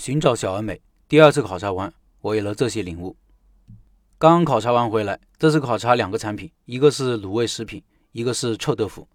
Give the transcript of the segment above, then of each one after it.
寻找小而美。第二次考察完，我有了这些领悟。刚考察完回来，这次考察两个产品，一个是卤味食品，一个是臭豆腐。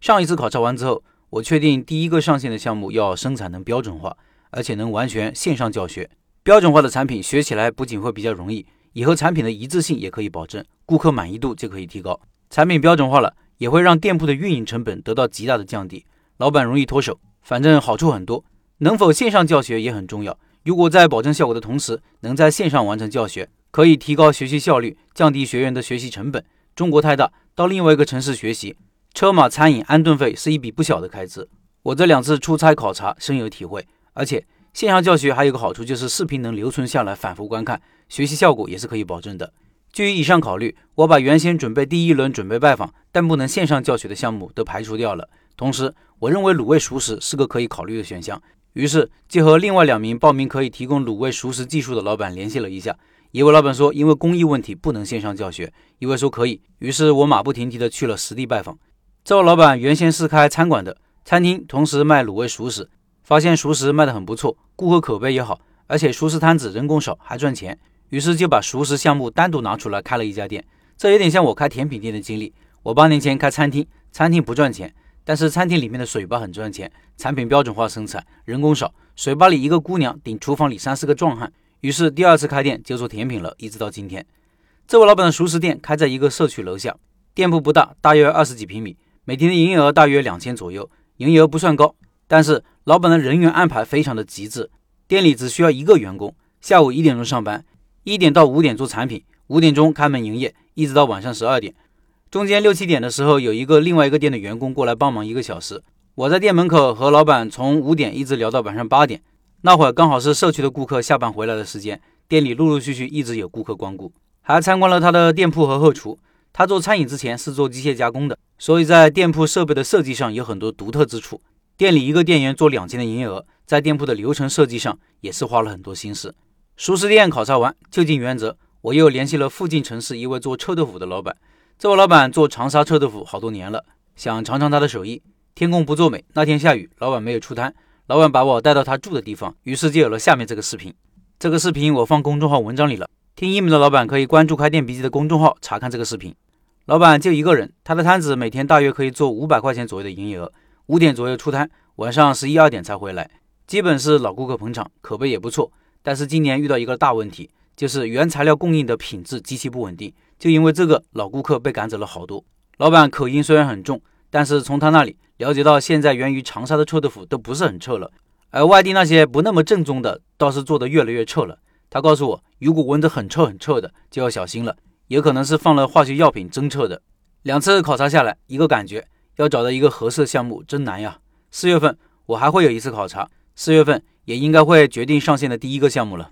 上一次考察完之后，我确定第一个上线的项目要生产能标准化，而且能完全线上教学。标准化的产品学起来不仅会比较容易，以后产品的一致性也可以保证，顾客满意度就可以提高。产品标准化了，也会让店铺的运营成本得到极大的降低，老板容易脱手。反正好处很多，能否线上教学也很重要。如果在保证效果的同时，能在线上完成教学，可以提高学习效率，降低学员的学习成本。中国太大，到另外一个城市学习，车马餐饮安顿费是一笔不小的开支。我这两次出差考察深有体会，而且。线上教学还有个好处，就是视频能留存下来，反复观看，学习效果也是可以保证的。基于以上考虑，我把原先准备第一轮准备拜访但不能线上教学的项目都排除掉了。同时，我认为卤味熟食是个可以考虑的选项，于是就和另外两名报名可以提供卤味熟食技术的老板联系了一下。一位老板说，因为工艺问题不能线上教学；一位说可以。于是我马不停蹄地去了实地拜访。这位老板原先是开餐馆的，餐厅同时卖卤味熟食。发现熟食卖得很不错，顾客口碑也好，而且熟食摊子人工少还赚钱，于是就把熟食项目单独拿出来开了一家店。这有点像我开甜品店的经历。我八年前开餐厅，餐厅不赚钱，但是餐厅里面的水吧很赚钱，产品标准化生产，人工少，水吧里一个姑娘顶厨房里三四个壮汉。于是第二次开店就做甜品了，一直到今天。这位老板的熟食店开在一个社区楼下，店铺不大，大约二十几平米，每天的营业额大约两千左右，营业额不算高。但是老板的人员安排非常的极致，店里只需要一个员工，下午一点钟上班，一点到五点做产品，五点钟开门营业，一直到晚上十二点。中间六七点的时候，有一个另外一个店的员工过来帮忙一个小时。我在店门口和老板从五点一直聊到晚上八点，那会儿刚好是社区的顾客下班回来的时间，店里陆陆续续一直有顾客光顾，还参观了他的店铺和后厨。他做餐饮之前是做机械加工的，所以在店铺设备的设计上有很多独特之处。店里一个店员做两千的营业额，在店铺的流程设计上也是花了很多心思。熟食店考察完，就近原则，我又联系了附近城市一位做臭豆腐的老板。这位老板做长沙臭豆腐好多年了，想尝尝他的手艺。天公不作美，那天下雨，老板没有出摊。老板把我带到他住的地方，于是就有了下面这个视频。这个视频我放公众号文章里了，听音频的老板可以关注开店笔记的公众号查看这个视频。老板就一个人，他的摊子每天大约可以做五百块钱左右的营业额。五点左右出摊，晚上十一二点才回来，基本是老顾客捧场，口碑也不错。但是今年遇到一个大问题，就是原材料供应的品质极其不稳定，就因为这个，老顾客被赶走了好多。老板口音虽然很重，但是从他那里了解到，现在源于长沙的臭豆腐都不是很臭了，而外地那些不那么正宗的，倒是做得越来越臭了。他告诉我，如果闻着很臭很臭的，就要小心了，有可能是放了化学药品增臭的。两次考察下来，一个感觉。要找到一个合适项目真难呀！四月份我还会有一次考察，四月份也应该会决定上线的第一个项目了。